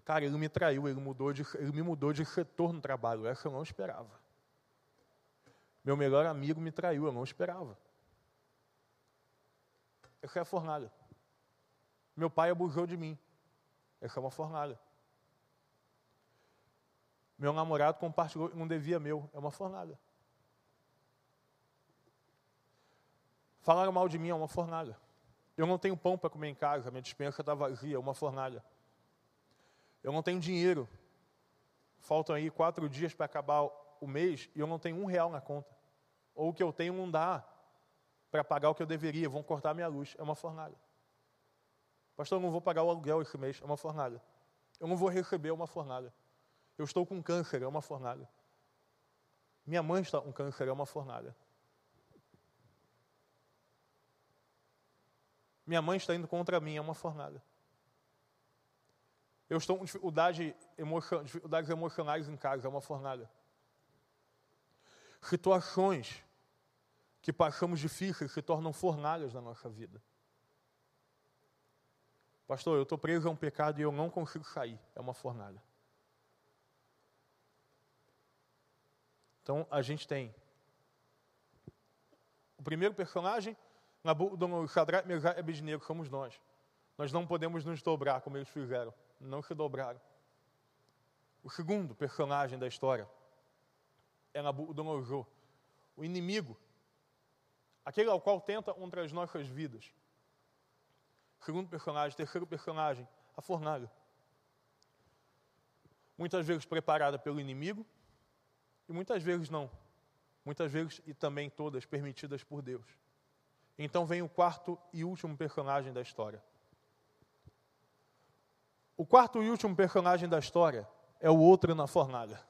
A: Cara, ele me traiu, ele, mudou de, ele me mudou de setor no trabalho. Essa eu não esperava. Meu melhor amigo me traiu, eu não esperava. Essa é a fornalha. Meu pai abusou de mim. É uma fornalha. Meu namorado compartilhou, não devia meu. É uma fornalha. Falaram mal de mim, é uma fornalha. Eu não tenho pão para comer em casa, minha dispensa está vazia, é uma fornalha. Eu não tenho dinheiro. Faltam aí quatro dias para acabar o mês e eu não tenho um real na conta. Ou o que eu tenho não dá para pagar o que eu deveria, vão cortar minha luz. É uma fornalha. Pastor, eu não vou pagar o aluguel esse mês, é uma fornalha. Eu não vou receber, é uma fornalha. Eu estou com câncer, é uma fornalha. Minha mãe está com câncer, é uma fornalha. Minha mãe está indo contra mim, é uma fornalha. Eu estou com dificuldade emocio, dificuldades emocionais em casa, é uma fornalha. Situações que passamos difíceis se tornam fornalhas na nossa vida. Pastor, eu estou preso a um pecado e eu não consigo sair. É uma fornalha. Então, a gente tem o primeiro personagem, Shadrach, Mesach e Abednego, somos nós. Nós não podemos nos dobrar como eles fizeram. Não se dobraram. O segundo personagem da história é Nabucodonosor, o inimigo, aquele ao qual tenta contra as nossas vidas. Segundo personagem, terceiro personagem, a fornalha. Muitas vezes preparada pelo inimigo e muitas vezes não. Muitas vezes e também todas permitidas por Deus. Então vem o quarto e último personagem da história. O quarto e último personagem da história é o outro na fornalha.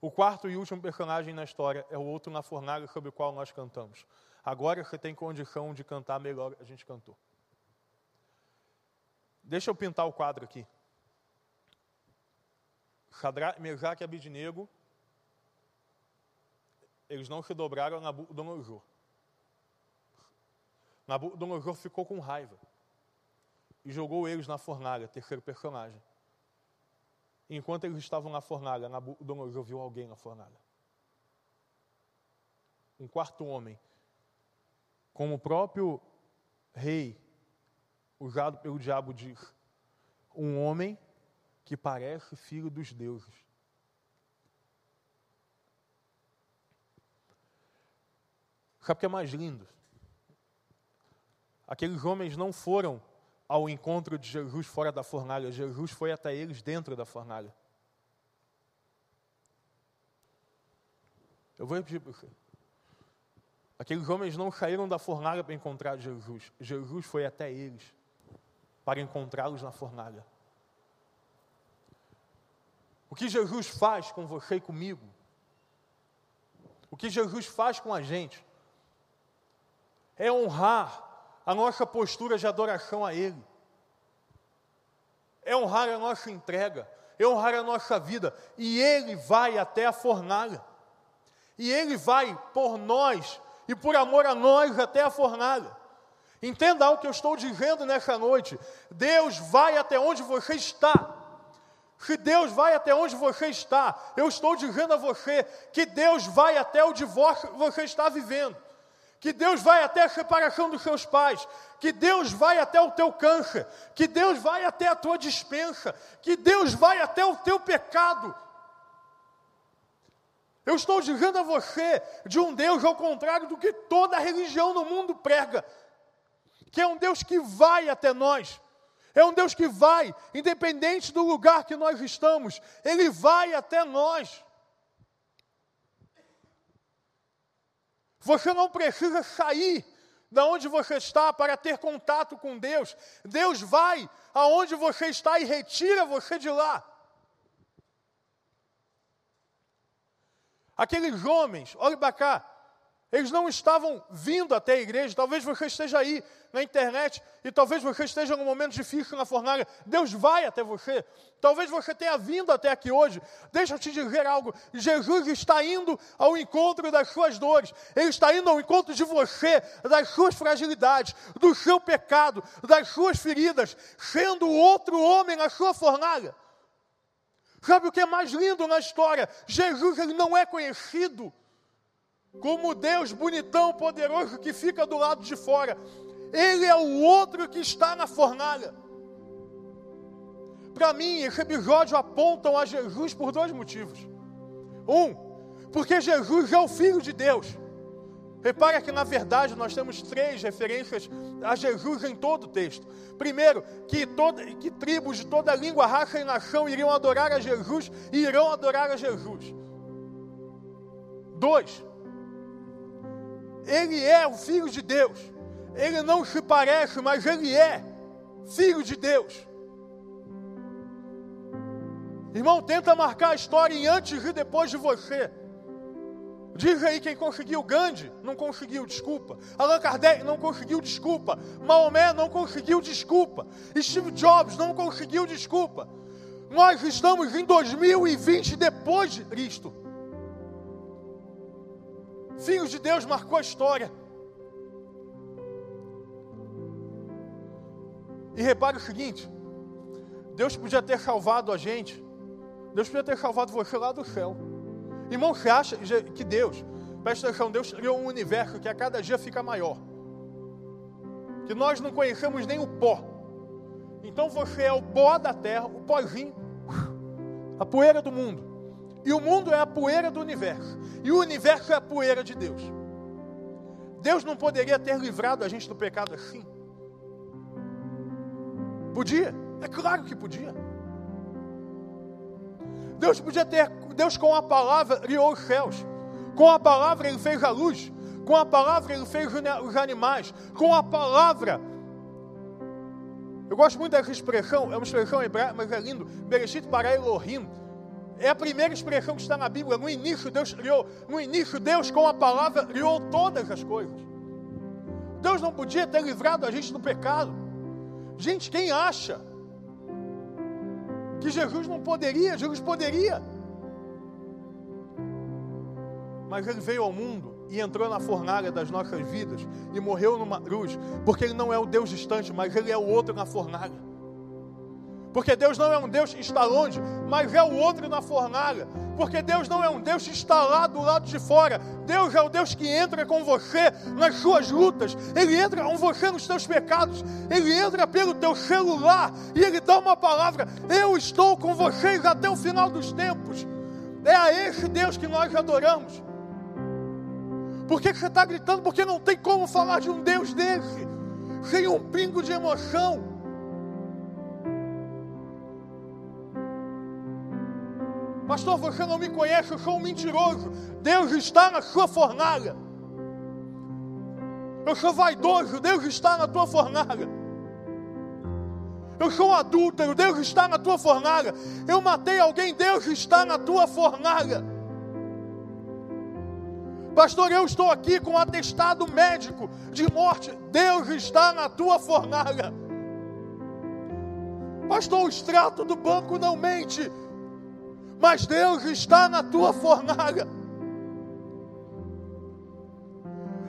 A: O quarto e último personagem na história é o outro na fornalha sobre o qual nós cantamos. Agora você tem condição de cantar melhor, a gente cantou. Deixa eu pintar o quadro aqui. Shadrach, e Abidnego eles não se dobraram a Nabucodonosor. Nabucodonosor ficou com raiva e jogou eles na fornalha, terceiro personagem. Enquanto eles estavam na fornalha, Nabucodonosor viu alguém na fornalha. Um quarto homem, como o próprio rei, usado pelo diabo, diz: um homem que parece filho dos deuses. Sabe o que é mais lindo? Aqueles homens não foram ao encontro de Jesus fora da fornalha, Jesus foi até eles dentro da fornalha. Eu vou repetir para você. Aqueles homens não saíram da fornalha para encontrar Jesus. Jesus foi até eles para encontrá-los na fornalha. O que Jesus faz com você e comigo? O que Jesus faz com a gente? é honrar a nossa postura de adoração a Ele, é honrar a nossa entrega, é honrar a nossa vida, e Ele vai até a fornalha, e Ele vai por nós e por amor a nós até a fornalha. Entenda o que eu estou dizendo nessa noite. Deus vai até onde você está. Se Deus vai até onde você está, eu estou dizendo a você que Deus vai até o divórcio que você está vivendo que Deus vai até a separação dos seus pais, que Deus vai até o teu câncer, que Deus vai até a tua dispensa, que Deus vai até o teu pecado. Eu estou dizendo a você de um Deus ao contrário do que toda religião no mundo prega, que é um Deus que vai até nós. É um Deus que vai, independente do lugar que nós estamos, Ele vai até nós. Você não precisa sair da onde você está para ter contato com Deus. Deus vai aonde você está e retira você de lá. Aqueles homens, olhe para cá, Eles não estavam vindo até a igreja. Talvez você esteja aí na internet e talvez você esteja num momento difícil na fornalha. Deus vai até você. Talvez você tenha vindo até aqui hoje. Deixa eu te dizer algo. Jesus está indo ao encontro das suas dores. Ele está indo ao encontro de você, das suas fragilidades, do seu pecado, das suas feridas, sendo outro homem na sua fornalha. Sabe o que é mais lindo na história? Jesus ele não é conhecido como Deus bonitão, poderoso que fica do lado de fora. Ele é o outro que está na fornalha. Para mim, esse episódio apontam a Jesus por dois motivos. Um, porque Jesus é o Filho de Deus. Repara que, na verdade, nós temos três referências a Jesus em todo o texto. Primeiro, que, toda, que tribos de toda língua, raça e nação iriam adorar a Jesus e irão adorar a Jesus. Dois, ele é o Filho de Deus. Ele não se parece, mas ele é Filho de Deus. Irmão, tenta marcar a história em antes e depois de você. Diz aí quem conseguiu. Gandhi não conseguiu, desculpa. Allan Kardec não conseguiu, desculpa. Maomé não conseguiu, desculpa. Steve Jobs não conseguiu, desculpa. Nós estamos em 2020 depois de Cristo. Filho de Deus marcou a história. E repare o seguinte: Deus podia ter salvado a gente, Deus podia ter salvado você lá do céu. Irmão, você acha que Deus, presta atenção, Deus criou um universo que a cada dia fica maior, que nós não conhecemos nem o pó. Então você é o pó da terra, o pozinho, a poeira do mundo. E o mundo é a poeira do universo. E o universo é a poeira de Deus. Deus não poderia ter livrado a gente do pecado assim? Podia? É claro que podia. Deus podia ter, Deus com a palavra criou os céus. Com a palavra ele fez a luz. Com a palavra ele fez os animais. Com a palavra. Eu gosto muito dessa expressão, é uma expressão hebraica, mas é lindo. Bereshit para Elohim é a primeira expressão que está na Bíblia. No início, Deus criou. No início, Deus, com a palavra, criou todas as coisas. Deus não podia ter livrado a gente do pecado. Gente, quem acha que Jesus não poderia? Jesus poderia. Mas ele veio ao mundo e entrou na fornalha das nossas vidas e morreu numa cruz, porque ele não é o Deus distante, mas ele é o outro na fornalha. Porque Deus não é um Deus que está longe, mas é o outro na fornalha. Porque Deus não é um Deus que está lá do lado de fora. Deus é o Deus que entra com você nas suas lutas. Ele entra com você nos teus pecados. Ele entra pelo teu celular e ele dá uma palavra: Eu estou com vocês até o final dos tempos. É a esse Deus que nós adoramos. Por que você está gritando? Porque não tem como falar de um Deus desse sem um pingo de emoção Pastor, você não me conhece, eu sou um mentiroso. Deus está na sua fornalha. Eu sou vaidoso, Deus está na tua fornalha. Eu sou um adúltero, Deus está na tua fornalha. Eu matei alguém, Deus está na tua fornalha. Pastor, eu estou aqui com um atestado médico de morte. Deus está na tua fornalha. Pastor, o extrato do banco não mente mas Deus está na tua fornalha.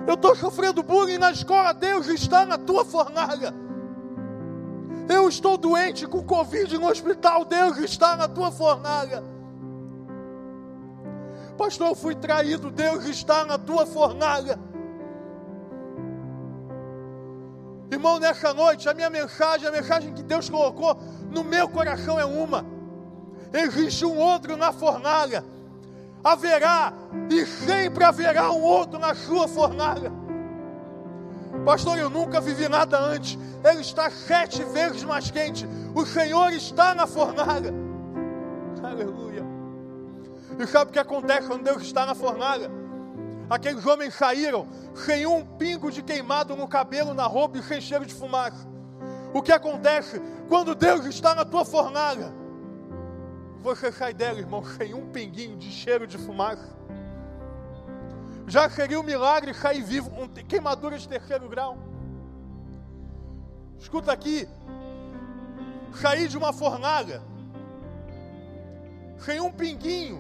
A: Eu estou sofrendo bullying na escola, Deus está na tua fornalha. Eu estou doente com Covid no hospital, Deus está na tua fornalha. Pastor, eu fui traído, Deus está na tua fornalha. Irmão, nessa noite, a minha mensagem, a mensagem que Deus colocou no meu coração é uma existe um outro na fornalha. Haverá e sempre haverá um outro na sua fornalha. Pastor, eu nunca vivi nada antes. Ele está sete vezes mais quente. O Senhor está na fornalha. Aleluia. E sabe o que acontece quando Deus está na fornalha? Aqueles homens saíram sem um pingo de queimado no cabelo, na roupa e sem cheiro de fumaça. O que acontece quando Deus está na tua fornalha? Você sai dela, irmão, sem um pinguinho de cheiro de fumaça. já seria um milagre cair vivo, um, queimadura de terceiro grau. Escuta aqui, cair de uma fornalha, sem um pinguinho,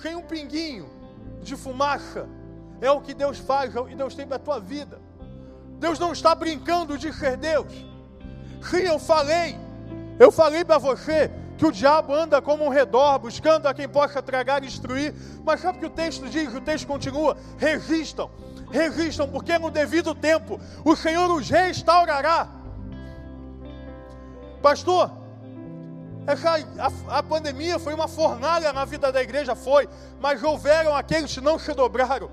A: sem um pinguinho de fumaça, é o que Deus faz, é que Deus tem para a tua vida. Deus não está brincando de ser Deus. Sim, eu falei, eu falei para você que o diabo anda como um redor, buscando a quem possa tragar e destruir. Mas sabe o que o texto diz? O texto continua: resistam, resistam, porque no devido tempo o Senhor os restaurará. Pastor, essa, a, a pandemia foi uma fornalha na vida da igreja, foi, mas houveram aqueles que não se dobraram.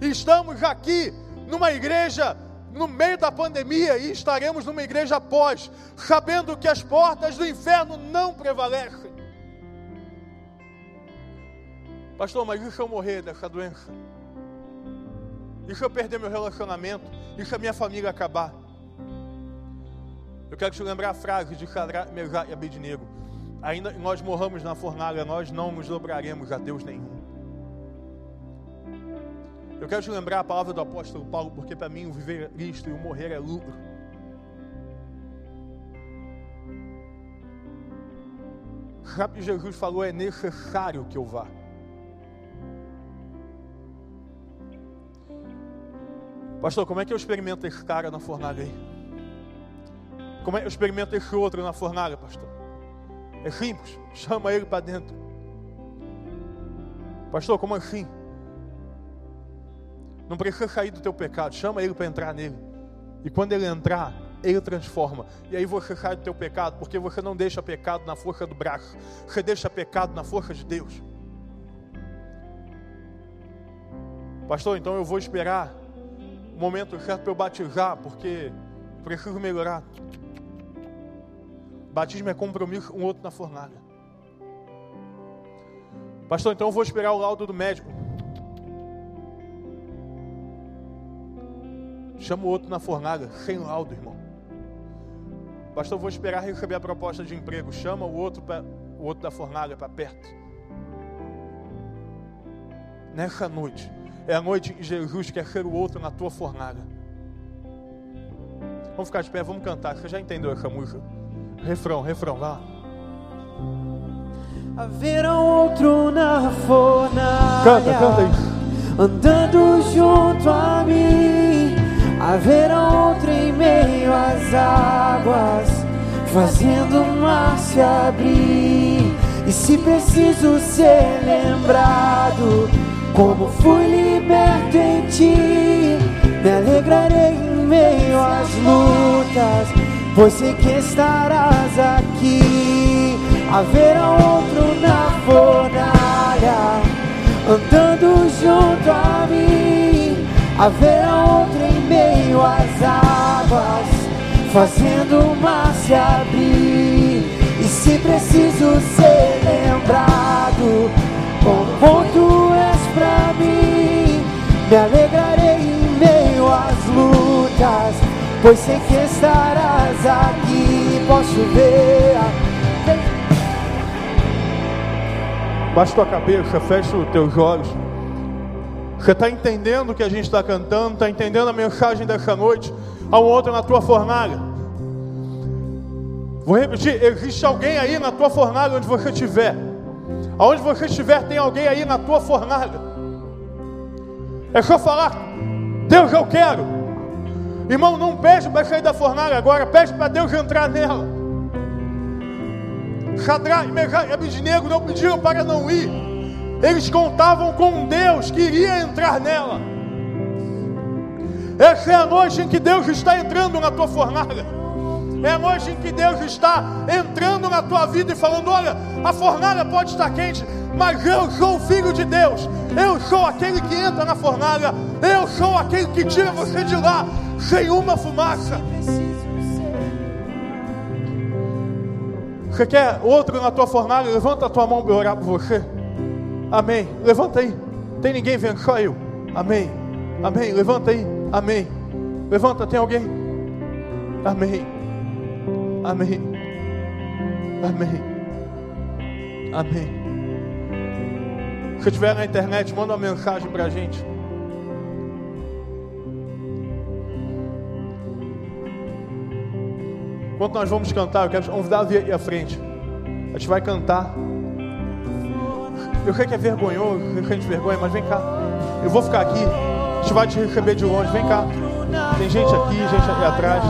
A: Estamos aqui numa igreja no meio da pandemia e estaremos numa igreja após, sabendo que as portas do inferno não prevalecem. Pastor, mas se eu morrer dessa doença? Se eu perder meu relacionamento? Se a minha família acabar? Eu quero te lembrar a frase de Sadra, Mesá e Abednego. Ainda nós morramos na fornalha, nós não nos dobraremos a Deus nenhum. Eu quero te lembrar a palavra do apóstolo Paulo, porque para mim o viver é Cristo e o morrer é lucro. Que Jesus falou: é necessário que eu vá. Pastor, como é que eu experimento esse cara na fornalha aí? Como é que eu experimento esse outro na fornalha, pastor? É simples, chama ele para dentro. Pastor, como assim? Não precisa sair do teu pecado, chama ele para entrar nele. E quando ele entrar, ele transforma. E aí você sai do teu pecado, porque você não deixa pecado na força do braço, você deixa pecado na força de Deus. Pastor, então eu vou esperar o momento certo para eu batizar, porque preciso melhorar. Batismo é compromisso um outro na fornalha. Pastor, então eu vou esperar o laudo do médico. Chama o outro na fornalha, sem laudo, irmão. Pastor, vou esperar receber a proposta de emprego. Chama o outro, pra, o outro da fornalha para perto. Nessa noite, é a noite que Jesus quer ser o outro na tua fornalha. Vamos ficar de pé, vamos cantar. Você já entendeu essa música? Refrão, refrão, vá.
B: Haverá outro na fornalha.
A: Canta, canta isso.
B: Andando junto a mim haverá outro em meio às águas, fazendo o mar se abrir. E se preciso ser lembrado, como fui liberto em ti, me alegrarei em meio às lutas, pois sei que estarás aqui. Haverá outro na fornalha, andando junto a mim. Haverá outro em meio às águas, fazendo o mar se abrir. E se preciso ser lembrado, como tu és pra mim, me alegrarei em meio às lutas, pois sei que estarás aqui. Posso ver.
A: Baixa tua cabeça, fecha os teus olhos. Você está entendendo o que a gente está cantando? Está entendendo a mensagem dessa noite? Há um outro na tua fornalha. Vou repetir: existe alguém aí na tua fornalha onde você estiver. Aonde você estiver, tem alguém aí na tua fornalha. É só falar: Deus, eu quero. Irmão, não pede para sair da fornalha agora, pede para Deus entrar nela. Shadrach, Meshach e Abednego não pediram para não ir. Eles contavam com um Deus que iria entrar nela. Essa é a noite em que Deus está entrando na tua fornalha. É a noite em que Deus está entrando na tua vida e falando: olha, a fornalha pode estar quente, mas eu sou o filho de Deus. Eu sou aquele que entra na fornalha. Eu sou aquele que tira você de lá sem uma fumaça. Você quer outro na tua fornalha? Levanta a tua mão para orar por você. Amém. Levanta aí. Tem ninguém vendo? Só eu. Amém. Amém. Levanta aí. Amém. Levanta, tem alguém? Amém. Amém. Amém. Amém. Se estiver na internet, manda uma mensagem para a gente. Enquanto nós vamos cantar, eu quero convidar a vir à frente. A gente vai cantar. Eu sei que é vergonhoso, eu que a gente vergonha, mas vem cá. Eu vou ficar aqui. A gente vai te receber de longe. Vem cá. Tem gente aqui, gente aqui atrás.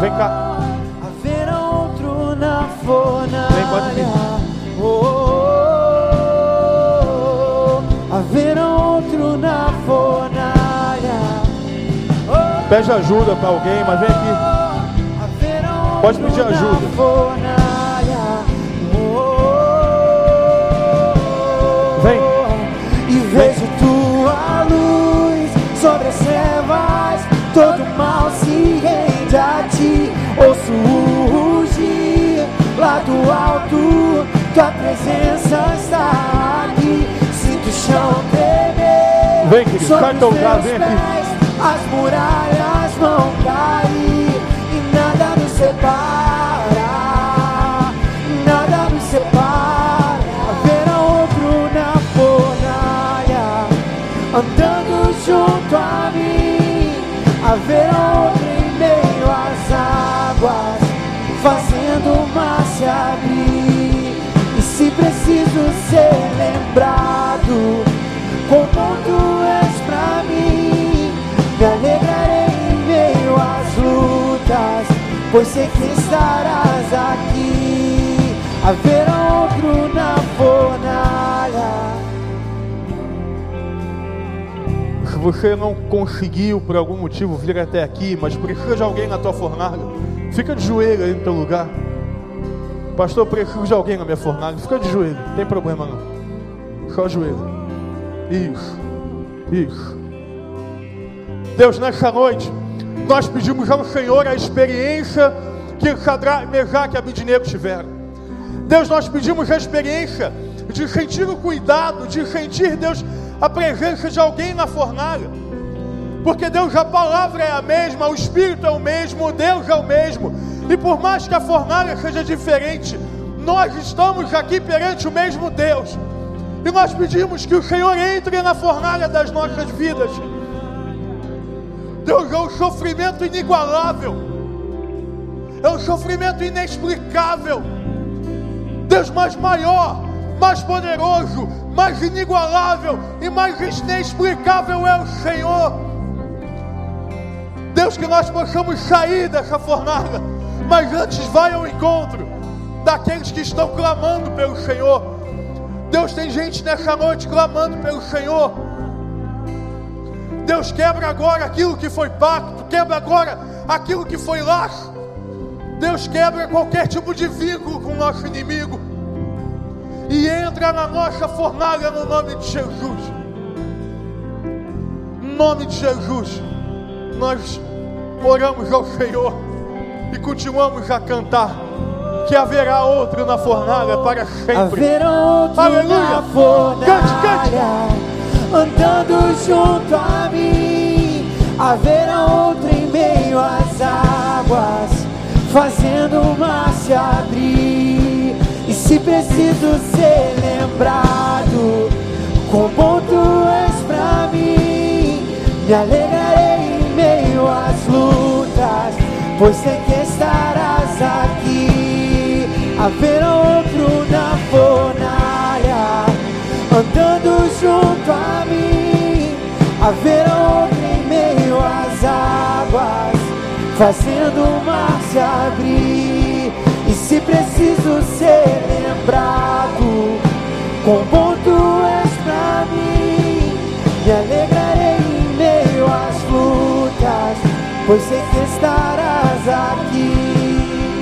A: Vem cá.
B: Haverá outro na fornalha.
A: Vem, pode vir.
B: Oh, oh, oh. Haverá outro na fornalha.
A: Pede ajuda para alguém, mas vem aqui. Pode pedir ajuda.
B: Mal se rende a ti. Ouço o rugir lá do alto, tua presença está aqui. Sinto o chão tremer.
A: Vem, querido,
B: sobre os
A: lugar,
B: teus
A: vem aqui.
B: pés. As muralhas vão cair e nada nos separa. Haverá outro em meio às águas fazendo o mar se abrir. E se preciso ser lembrado, como tu és pra mim, me alegrarei em meio às lutas, pois sei que estarás aqui. Haverá
A: você não conseguiu por algum motivo vir até aqui, mas precisa de alguém na tua fornalha, fica de joelho aí no teu lugar. Pastor, preciso de alguém na minha fornalha. Fica de joelho, não tem problema não. Só joelho. Isso, isso. Deus, nessa noite, nós pedimos ao Senhor a experiência que Sadraque, Mesaque e Abidinego tiveram. Deus, nós pedimos a experiência de sentir o cuidado, de sentir, Deus, a presença de alguém na fornalha. Porque, Deus, a palavra é a mesma, o Espírito é o mesmo, Deus é o mesmo. E por mais que a fornalha seja diferente, nós estamos aqui perante o mesmo Deus. E nós pedimos que o Senhor entre na fornalha das nossas vidas. Deus, é um sofrimento inigualável, é um sofrimento inexplicável. Deus, mais maior, mais poderoso, mais inigualável e mais inexplicável é o Senhor. Deus, que nós possamos sair dessa fornalha, mas antes vai ao encontro daqueles que estão clamando pelo Senhor. Deus, tem gente nessa noite clamando pelo Senhor. Deus, quebra agora aquilo que foi pacto, quebra agora aquilo que foi laço. Deus, quebra qualquer tipo de vínculo com o nosso inimigo e entra na nossa fornalha no nome de Jesus. Nome de Jesus, nós oramos ao Senhor e continuamos a cantar que haverá outro na fornalha para sempre.
B: Haverá outro
A: Aleluia.
B: na fornalha
A: Cante,
B: Andando junto a mim Haverá outro em meio às águas Fazendo o mar se abrir se preciso ser lembrado Quão bom tu és pra mim. Me alegrarei em meio às lutas Pois sei que estarás aqui. Haverá outro na fornalha Andando junto a mim. Haverá outro em meio às águas Fazendo o mar se abrir preciso ser lembrado Quão bom tu és pra mim Me alegrarei em meio às lutas Pois sei que estarás aqui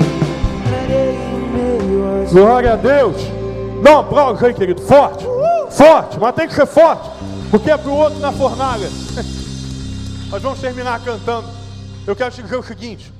B: Alegrarei em meio às
A: Glória a Deus. Dá um aplauso aí, querido. Forte. Forte, mas tem que ser forte. Porque é para o outro na fornalha. <laughs> Nós vamos terminar cantando. Eu quero te dizer o seguinte: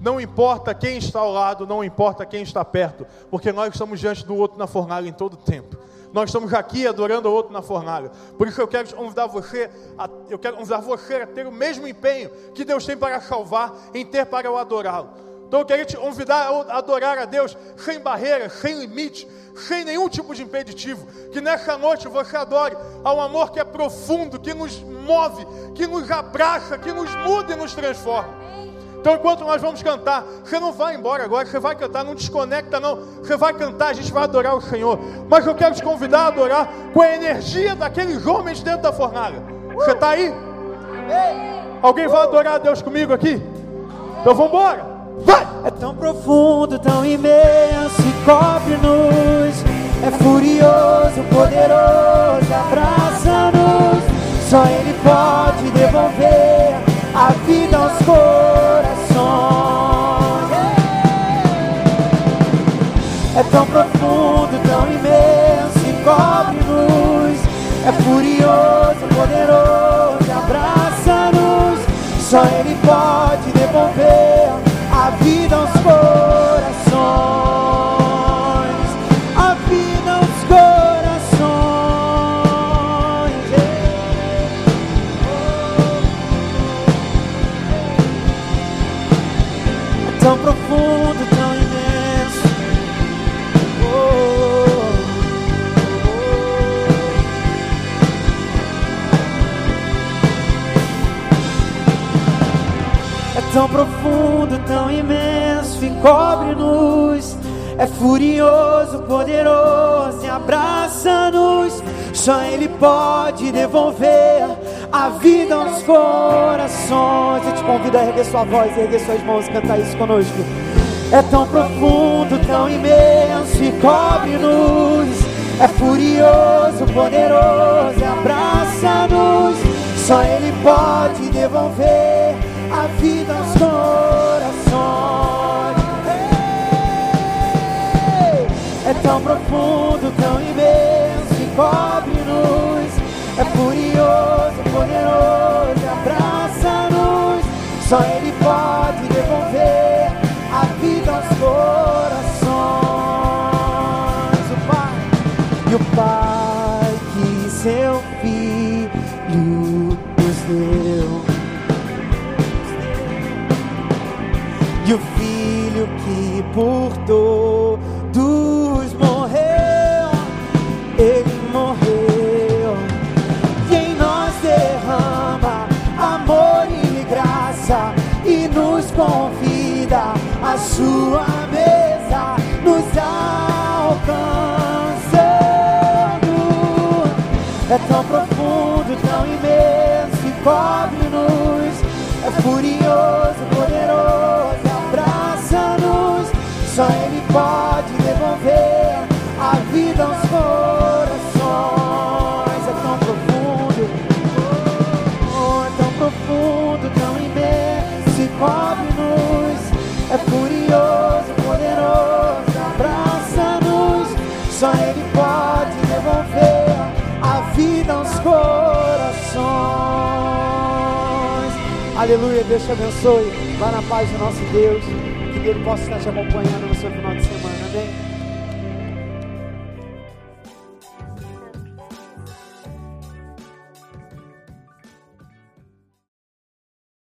A: não importa quem está ao lado, não importa quem está perto, porque nós estamos diante do outro na fornalha em todo tempo. Nós estamos aqui adorando o outro na fornalha. Por isso eu quero convidar você, a, eu quero convidar você a ter o mesmo empenho que Deus tem para salvar, em ter para o adorá-lo. Então eu queria te convidar a adorar a Deus sem barreiras, sem limite, sem nenhum tipo de impeditivo. Que nessa noite você adore ao amor que é profundo, que nos move, que nos abraça, que nos muda e nos transforma. Então, enquanto nós vamos cantar, você não vai embora agora, você vai cantar, não desconecta, não. Você vai cantar, a gente vai adorar o Senhor. Mas eu quero te convidar a adorar com a energia daqueles homens dentro da fornalha. Você está aí? Alguém vai adorar a Deus comigo aqui? Então vamos embora. Vai!
B: É tão profundo, tão imenso e cobre-nos. É furioso, poderoso, abraça-nos. Só Ele pode devolver a vida aos corações. É tão profundo, tão imenso e cobre-nos. É furioso, poderoso, abraça-nos. Só Ele pode devolver tão profundo, tão imenso e cobre-nos. É furioso, poderoso e abraça-nos. Só Ele pode devolver a vida aos corações. Eu te convido a erguer sua voz, erguer suas mãos e cantar isso conosco. É tão profundo, tão imenso e cobre-nos. É furioso, poderoso e abraça-nos. Só Ele pode devolver a vida aos corações. Ei! É tão profundo, tão imenso. À sua mesa, Deus te abençoe. Vá na paz do nosso Deus. Que Ele possa estar te acompanhando